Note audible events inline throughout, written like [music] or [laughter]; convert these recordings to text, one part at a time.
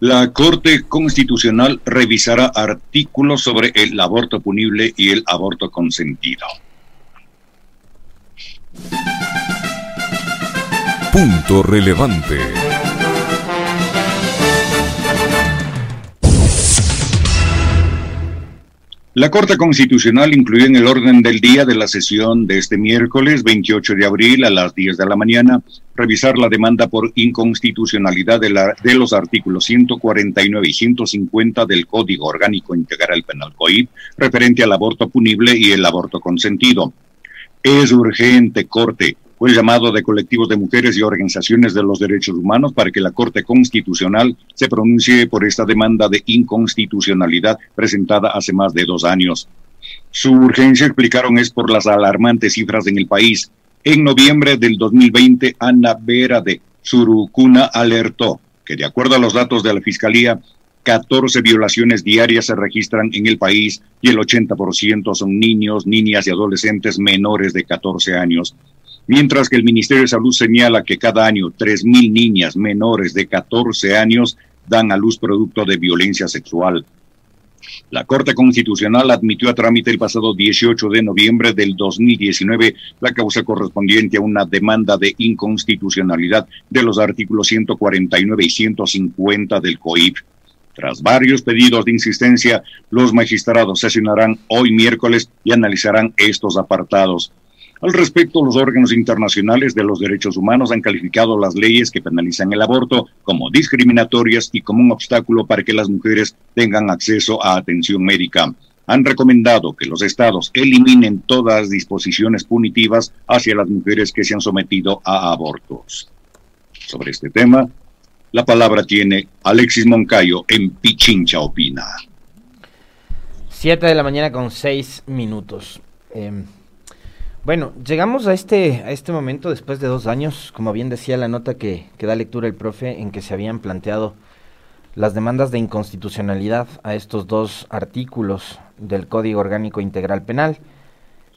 La Corte Constitucional revisará artículos sobre el aborto punible y el aborto consentido. Punto relevante. La Corte Constitucional incluyó en el orden del día de la sesión de este miércoles 28 de abril a las 10 de la mañana revisar la demanda por inconstitucionalidad de, los artículos 149 y 150 del Código Orgánico Integral Penal COIP referente al aborto punible y el aborto consentido. Es urgente, Corte, fue el llamado de colectivos de mujeres y organizaciones de los derechos humanos para que la Corte Constitucional se pronuncie por esta demanda de inconstitucionalidad presentada hace más de dos años. Su urgencia, explicaron, es por las alarmantes cifras en el país. En noviembre del 2020, Ana Vera de Surucuna alertó que, de acuerdo a los datos de la Fiscalía, 14 violaciones diarias se registran en el país y el 80% son niños, niñas y adolescentes menores de 14 años mientras que el Ministerio de Salud señala que cada año 3.000 niñas menores de 14 años dan a luz producto de violencia sexual. La Corte Constitucional admitió a trámite el pasado 18 de noviembre del 2019 la causa correspondiente a una demanda de inconstitucionalidad de los artículos 149 y 150 del COIP. Tras varios pedidos de insistencia, los magistrados sesionarán hoy miércoles y analizarán estos apartados. Al respecto, los órganos internacionales de los derechos humanos han calificado las leyes que penalizan el aborto como discriminatorias y como un obstáculo para que las mujeres tengan acceso a atención médica. Han recomendado que los estados eliminen todas disposiciones punitivas hacia las mujeres que se han sometido a abortos. Sobre este tema, la palabra tiene Alexis Moncayo en Pichincha Opina. Siete de la mañana con seis minutos. Em, bueno, llegamos a este, a este momento después de dos años, como bien decía la nota que, da lectura el profe, en que se habían planteado las demandas de inconstitucionalidad a estos dos artículos del Código Orgánico Integral Penal.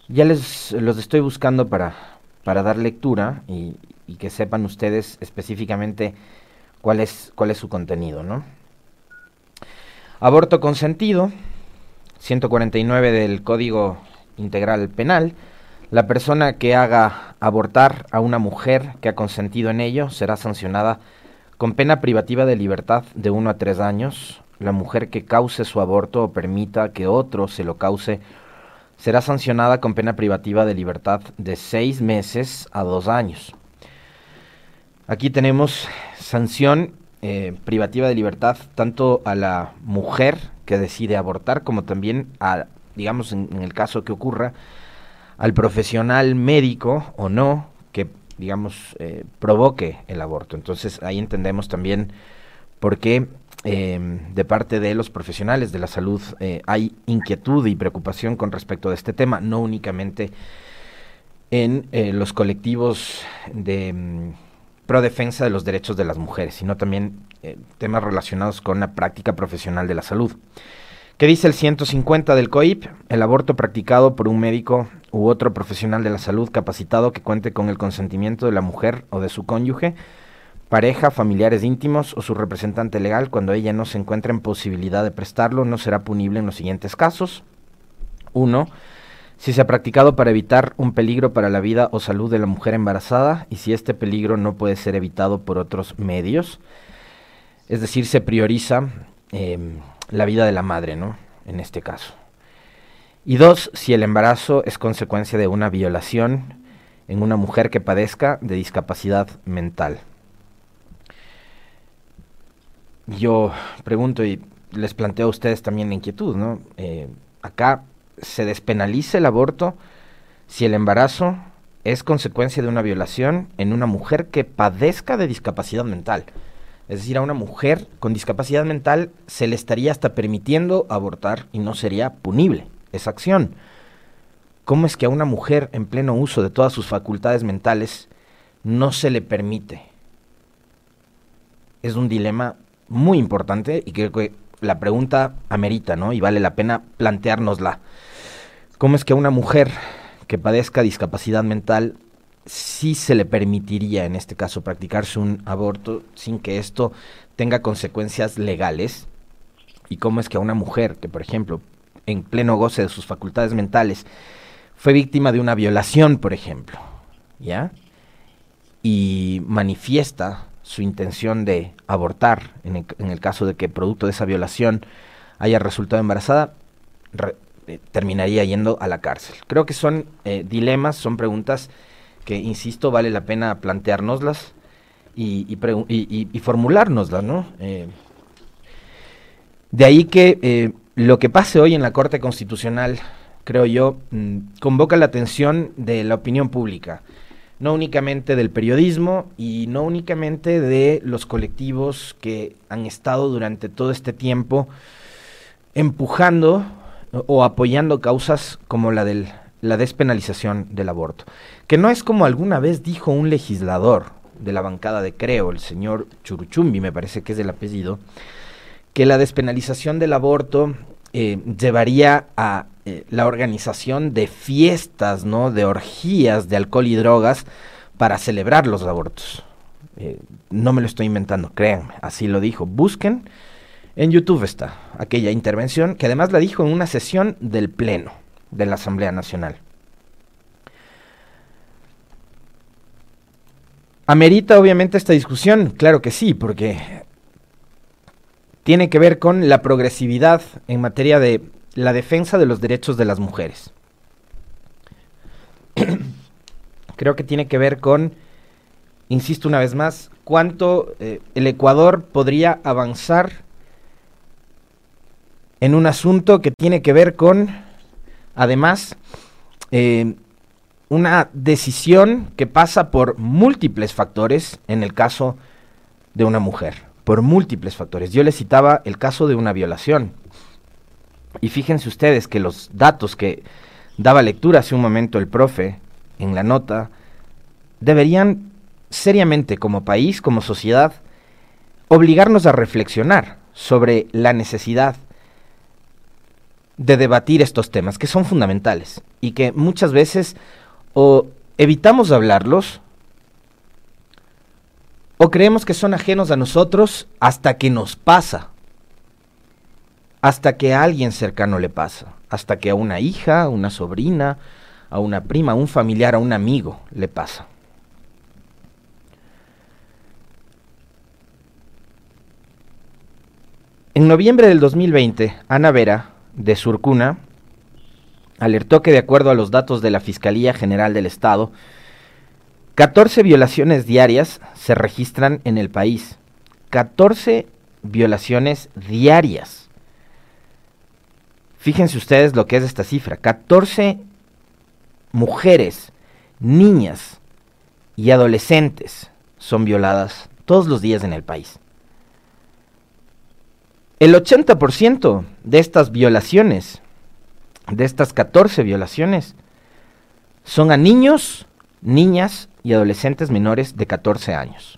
Ya les los estoy buscando para, para dar lectura y, y que sepan ustedes específicamente cuál es, cuál es su contenido, ¿no? Aborto consentido, 149 del Código Integral Penal, la persona que haga abortar a una mujer que ha consentido en ello será sancionada con pena privativa de libertad de uno a tres años. La mujer que cause su aborto o permita que otro se lo cause será sancionada con pena privativa de libertad de seis meses a dos años. Aquí tenemos sanción eh, privativa de libertad tanto a la mujer que decide abortar como también a, digamos, en el caso que ocurra, al profesional médico o no que, digamos, eh, provoque el aborto. Entonces ahí entendemos también por qué em, de parte de los profesionales de la salud eh, hay inquietud y preocupación con respecto a este tema, no únicamente en eh, los colectivos de em, pro defensa de los derechos de las mujeres, sino también temas relacionados con la práctica profesional de la salud. ¿Qué dice el 150 del COIP? El aborto practicado por un médico u otro profesional de la salud capacitado que cuente con el consentimiento de la mujer o de su cónyuge, pareja, familiares íntimos o su representante legal cuando ella no se encuentre en posibilidad de prestarlo no será punible en los siguientes casos. 1. Si se ha practicado para evitar un peligro para la vida o salud de la mujer embarazada y si este peligro no puede ser evitado por otros medios. Es decir, se prioriza em, la vida de la madre, ¿no? En este caso. Y dos, si el embarazo es consecuencia de una violación en una mujer que padezca de discapacidad mental. Yo pregunto y les planteo a ustedes también la inquietud, ¿no? Eh, acá se despenaliza el aborto si el embarazo es consecuencia de una violación en una mujer que padezca de discapacidad mental. Es decir, a una mujer con discapacidad mental se le estaría hasta permitiendo abortar y no sería punible esa acción. ¿Cómo es que a una mujer en pleno uso de todas sus facultades mentales no se le permite? Es un dilema muy importante y creo que la pregunta amerita, ¿no? Y vale la pena planteárnosla. ¿Cómo es que a una mujer que padezca discapacidad mental sí se le permitiría en este caso practicarse un aborto sin que esto tenga consecuencias legales y cómo es que a una mujer que, por ejemplo, en pleno goce de sus facultades mentales, fue víctima de una violación, por ejemplo, ¿ya? Y manifiesta su intención de abortar, en el, caso de que producto de esa violación haya resultado embarazada, eh, terminaría yendo a la cárcel. Creo que son eh, dilemas, son preguntas que, insisto, vale la pena planteárnoslas y, y, y, formulárnoslas, ¿no? Eh, de ahí que lo que pase hoy en la Corte Constitucional, creo yo, mm, convoca la atención de la opinión pública, no únicamente del periodismo y no únicamente de los colectivos que han estado durante todo este tiempo empujando o apoyando causas como la de la despenalización del aborto, que no es como alguna vez dijo un legislador de la bancada de Creo, el señor Churuchumbi, me parece que es el apellido, que la despenalización del aborto eh, llevaría a eh, la organización de fiestas, ¿no? De orgías de alcohol y drogas para celebrar los abortos. Eh, no me lo estoy inventando, créanme, así lo dijo. Busquen, en YouTube está aquella intervención, que además la dijo en una sesión del Pleno de la Asamblea Nacional. ¿Amerita obviamente esta discusión? Claro que sí, porque tiene que ver con la progresividad en materia de la defensa de los derechos de las mujeres. [clears throat] Creo que tiene que ver con, insisto una vez más, cuánto eh, el Ecuador podría avanzar en un asunto que tiene que ver con, además, eh, una decisión que pasa por múltiples factores en el caso de una mujer por múltiples factores. Yo les citaba el caso de una violación. Y fíjense ustedes que los datos que daba lectura hace un momento el profe en la nota deberían seriamente como país, como sociedad, obligarnos a reflexionar sobre la necesidad de debatir estos temas que son fundamentales y que muchas veces o evitamos hablarlos o creemos que son ajenos a nosotros hasta que nos pasa, hasta que a alguien cercano le pasa, hasta que a una hija, a una sobrina, a una prima, a un familiar, a un amigo le pasa. En noviembre del 2020, Ana Vera, de Surcuna, alertó que de acuerdo a los datos de la Fiscalía General del Estado, 14 violaciones diarias se registran en el país. 14 violaciones diarias. Fíjense ustedes lo que es esta cifra. 14 mujeres, niñas y adolescentes son violadas todos los días en el país. El 80% de estas violaciones, de estas 14 violaciones, son a niños, niñas y adolescentes menores de 14 años.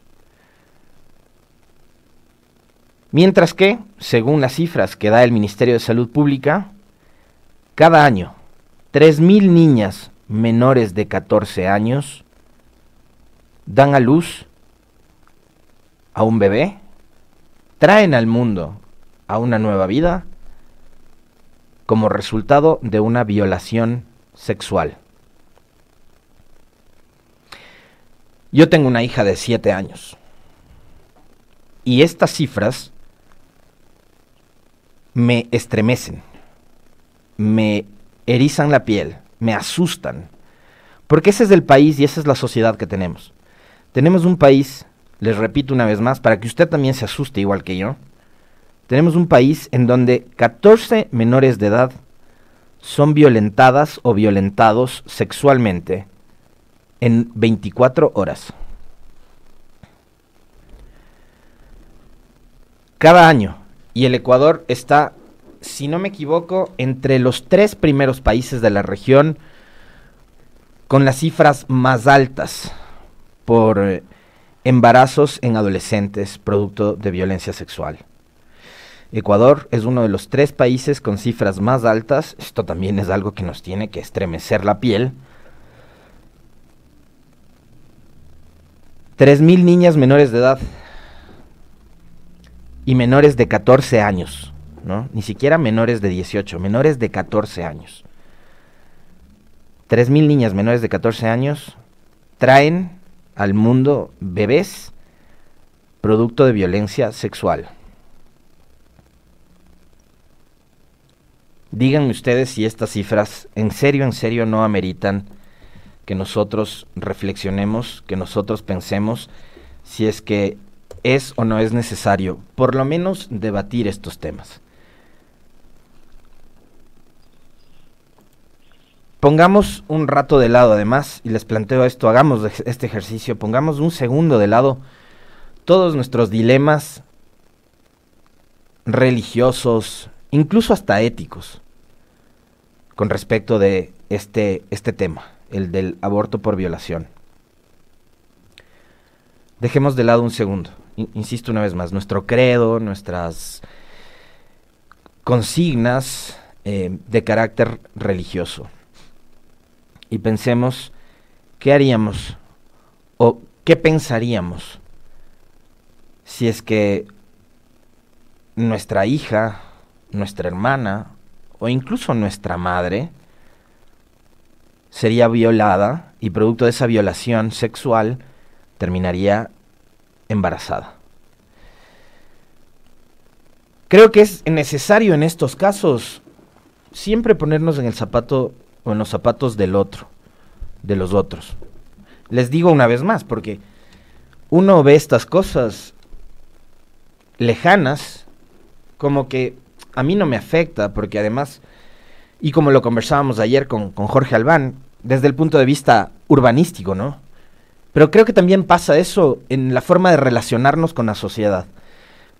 Mientras que, según las cifras que da el Ministerio de Salud Pública, cada año 3.000 niñas menores de 14 años dan a luz a un bebé, traen al mundo a una nueva vida como resultado de una violación sexual. Yo tengo una hija de 7 años. Y estas cifras me estremecen, me erizan la piel, me asustan. Porque ese es el país y esa es la sociedad que tenemos. Tenemos un país, les repito una vez más, para que usted también se asuste igual que yo. Tenemos un país en donde 14 menores de edad son violentadas o violentados sexualmente en 24 horas. Cada año. Y el Ecuador está, si no me equivoco, entre los tres primeros países de la región con las cifras más altas por eh, embarazos en adolescentes producto de violencia sexual. Ecuador es uno de los tres países con cifras más altas. Esto también es algo que nos tiene que estremecer la piel 3.000 niñas menores de edad y menores de 14 años, ¿no? Ni siquiera menores de 18, menores de 14 años. 3.000 niñas menores de 14 años traen al mundo bebés producto de violencia sexual. Díganme ustedes si estas cifras en serio, en serio no ameritan que nosotros reflexionemos, que nosotros pensemos si es que es o no es necesario, por lo menos, debatir estos temas. Pongamos un rato de lado, además, y les planteo esto, hagamos este ejercicio, pongamos un segundo de lado todos nuestros dilemas religiosos, incluso hasta éticos, con respecto de este, este tema el del aborto por violación. Dejemos de lado un segundo, insisto una vez más, nuestro credo, nuestras consignas eh, de carácter religioso. Y pensemos qué haríamos o qué pensaríamos si es que nuestra hija, nuestra hermana o incluso nuestra madre sería violada y producto de esa violación sexual terminaría embarazada. Creo que es necesario en estos casos siempre ponernos en el zapato o en los zapatos del otro, de los otros. Les digo una vez más, porque uno ve estas cosas lejanas como que a mí no me afecta, porque además, y como lo conversábamos ayer con, con Jorge Albán, desde el punto de vista urbanístico, ¿no? Pero creo que también pasa eso en la forma de relacionarnos con la sociedad.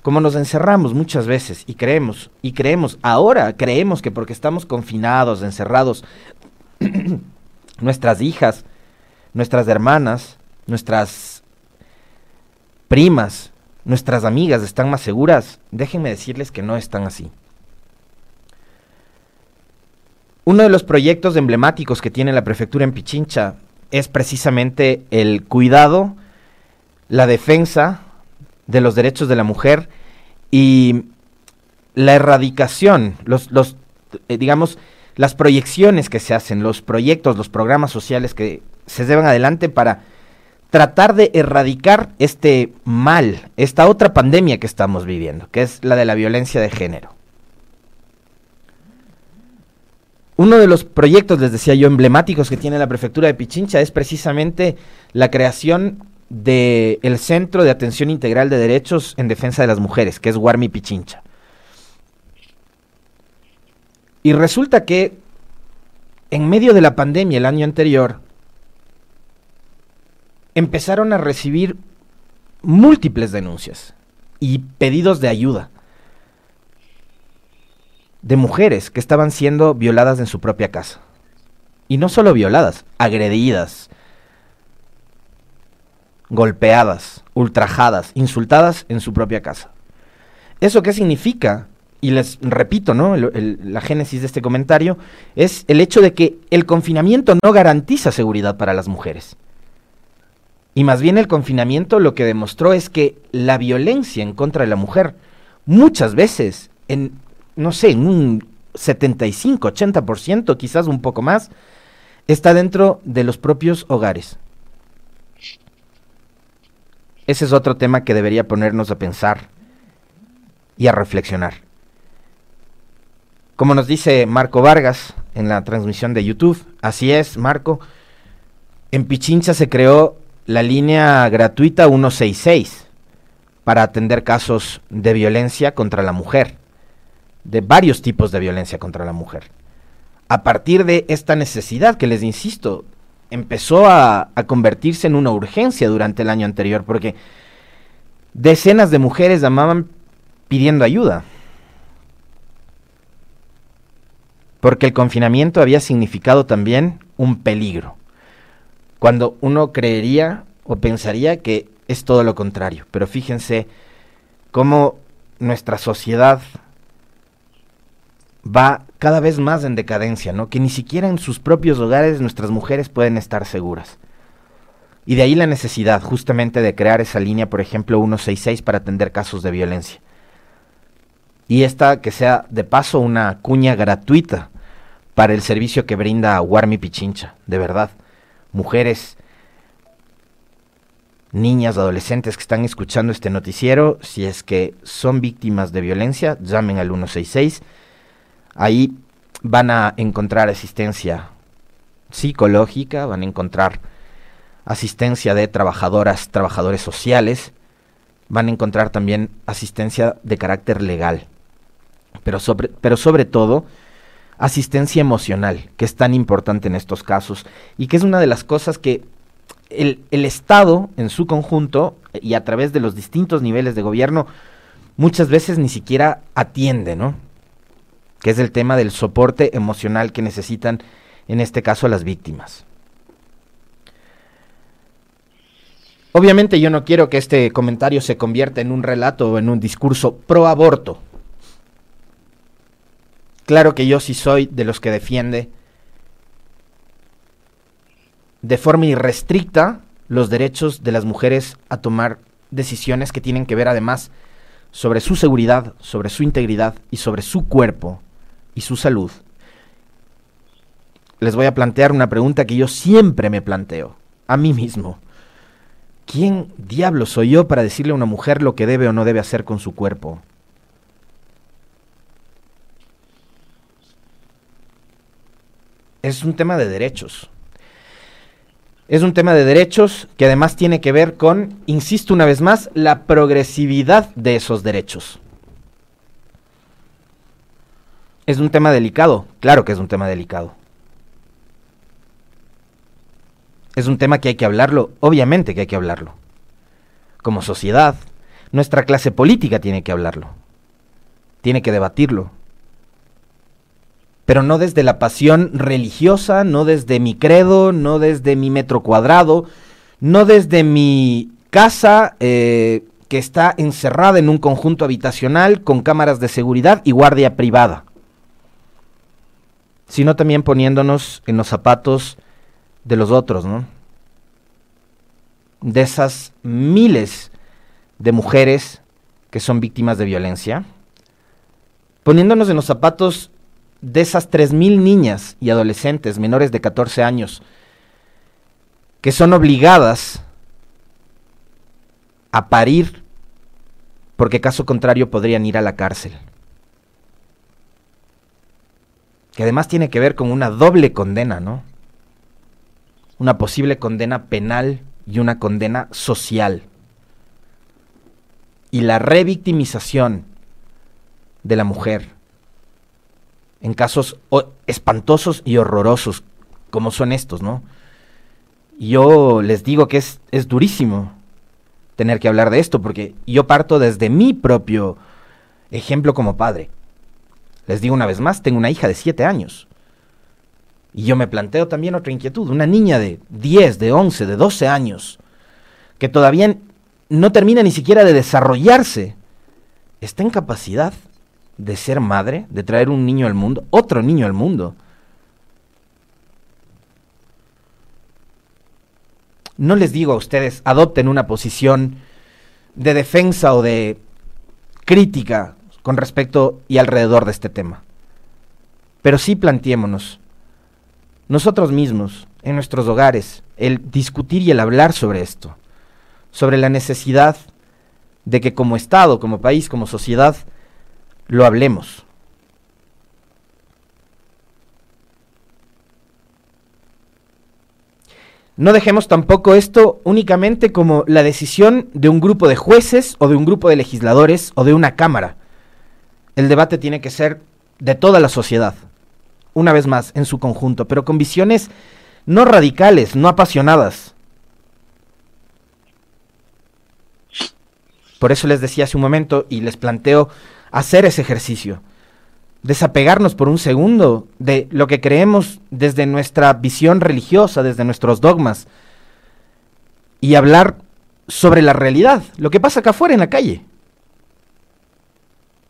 Como nos encerramos muchas veces y creemos, y creemos, ahora creemos que porque estamos confinados, encerrados, [clears throat] nuestras hijas, nuestras hermanas, nuestras primas, nuestras amigas están más seguras, déjenme decirles que no están así. Uno de los proyectos emblemáticos que tiene la prefectura en Pichincha es precisamente el cuidado, la defensa de los derechos de la mujer y la erradicación, los, los eh, digamos, las proyecciones que se hacen, los proyectos, los programas sociales que se llevan adelante para tratar de erradicar este mal, esta otra pandemia que estamos viviendo, que es la de la violencia de género. Uno de los proyectos, les decía yo, emblemáticos que tiene la prefectura de Pichincha es precisamente la creación del Centro de Atención Integral de Derechos en Defensa de las Mujeres, que es Guarmi Pichincha. Y resulta que en medio de la pandemia el año anterior, empezaron a recibir múltiples denuncias y pedidos de ayuda de mujeres que estaban siendo violadas en su propia casa. Y no solo violadas, agredidas, golpeadas, ultrajadas, insultadas en su propia casa. ¿Eso qué significa? Y les repito, ¿no? la génesis de este comentario es el hecho de que el confinamiento no garantiza seguridad para las mujeres. Y más bien el confinamiento lo que demostró es que la violencia en contra de la mujer muchas veces en no sé, en un 75, 80%, quizás un poco más, está dentro de los propios hogares. Ese es otro tema que debería ponernos a pensar y a reflexionar. Como nos dice Marco Vargas en la transmisión de YouTube, así es, Marco, en Pichincha se creó la línea gratuita 166 para atender casos de violencia contra la mujer de varios tipos de violencia contra la mujer. A partir de esta necesidad que les insisto, empezó a, convertirse en una urgencia durante el año anterior, porque decenas de mujeres llamaban pidiendo ayuda. Porque el confinamiento había significado también un peligro. Cuando uno creería o pensaría que es todo lo contrario. Pero fíjense cómo nuestra sociedad va cada vez más en decadencia, ¿no? Que ni siquiera en sus propios hogares nuestras mujeres pueden estar seguras. Y de ahí la necesidad justamente de crear esa línea, por ejemplo, 166 para atender casos de violencia. Y esta que sea de paso una cuña gratuita para el servicio que brinda Warmi Pichincha, de verdad. Mujeres, niñas, adolescentes que están escuchando este noticiero, si es que son víctimas de violencia, llamen al 166. Ahí van a encontrar asistencia psicológica, van a encontrar asistencia de trabajadoras, trabajadores sociales, van a encontrar también asistencia de carácter legal, pero sobre, pero sobre todo asistencia emocional, que es tan importante en estos casos y que es una de las cosas que el, el Estado en su conjunto y a través de los distintos niveles de gobierno muchas veces ni siquiera atiende, ¿no? Que es el tema del soporte emocional que necesitan en este caso las víctimas. Obviamente yo no quiero que este comentario se convierta en un relato o en un discurso pro aborto. Claro que yo sí soy de los que defiende de forma irrestricta los derechos de las mujeres a tomar decisiones que tienen que ver además sobre su seguridad, sobre su integridad y sobre su cuerpo y su salud. Les voy a plantear una pregunta que yo siempre me planteo, a mí mismo. ¿Quién diablo soy yo para decirle a una mujer lo que debe o no debe hacer con su cuerpo? Es un tema de derechos. Es un tema de derechos que además tiene que ver con, insisto una vez más, la progresividad de esos derechos. Es un tema delicado, claro que es un tema delicado. Es un tema que hay que hablarlo, obviamente que hay que hablarlo. Como sociedad, nuestra clase política tiene que hablarlo. Tiene que debatirlo. Pero no desde la pasión religiosa, no desde mi credo, no desde mi metro cuadrado, no desde mi casa eh, que está encerrada en un conjunto habitacional con cámaras de seguridad y guardia privada, sino también poniéndonos en los zapatos de los otros, ¿no? De esas miles de mujeres que son víctimas de violencia, poniéndonos en los zapatos de esas 3.000 niñas y adolescentes menores de 14 años que son obligadas a parir porque caso contrario podrían ir a la cárcel. Que además tiene que ver con una doble condena, ¿no? una posible condena penal y una condena social. Y la revictimización de la mujer en casos espantosos y horrorosos como son estos, ¿no? Yo les digo que es, es durísimo tener que hablar de esto porque yo parto desde mi propio ejemplo como padre. Les digo una vez más, tengo una hija de siete años. Y yo me planteo también otra inquietud, una niña de 10, de 11, de 12 años, que todavía no termina ni siquiera de desarrollarse, está en capacidad de ser madre, de traer un niño al mundo, otro niño al mundo. No les digo a ustedes, adopten una posición de defensa o de crítica con respecto y alrededor de este tema. Pero sí planteémonos, nosotros mismos, en nuestros hogares, el discutir y el hablar sobre esto, sobre la necesidad de que como Estado, como país, como sociedad, lo hablemos. No dejemos tampoco esto únicamente como la decisión de un grupo de jueces o de un grupo de legisladores o de una Cámara. El debate tiene que ser de toda la sociedad una vez más, en su conjunto, pero con visiones no radicales, no apasionadas. Por eso les decía hace un momento y les planteo hacer ese ejercicio. Desapegarnos por un segundo de lo que creemos desde nuestra visión religiosa, desde nuestros dogmas, y hablar sobre la realidad, lo que pasa acá afuera en la calle.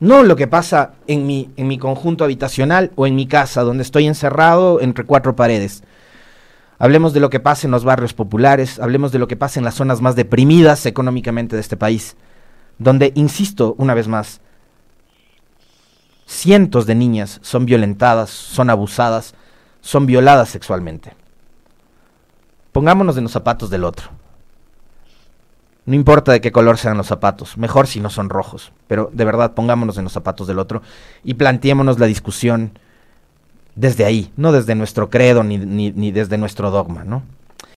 No lo que pasa en mi, en mi conjunto habitacional o en mi casa, donde estoy encerrado entre cuatro paredes. Hablemos de lo que pasa en los barrios populares, hablemos de lo que pasa en las zonas más deprimidas económicamente de este país, donde, insisto una vez más, cientos de niñas son violentadas, son abusadas, son violadas sexualmente. Pongámonos en los zapatos del otro. No importa de qué color sean los zapatos, mejor si no son rojos, pero de verdad pongámonos en los zapatos del otro y planteémonos la discusión desde ahí, no desde nuestro credo ni, ni, desde nuestro dogma, ¿no?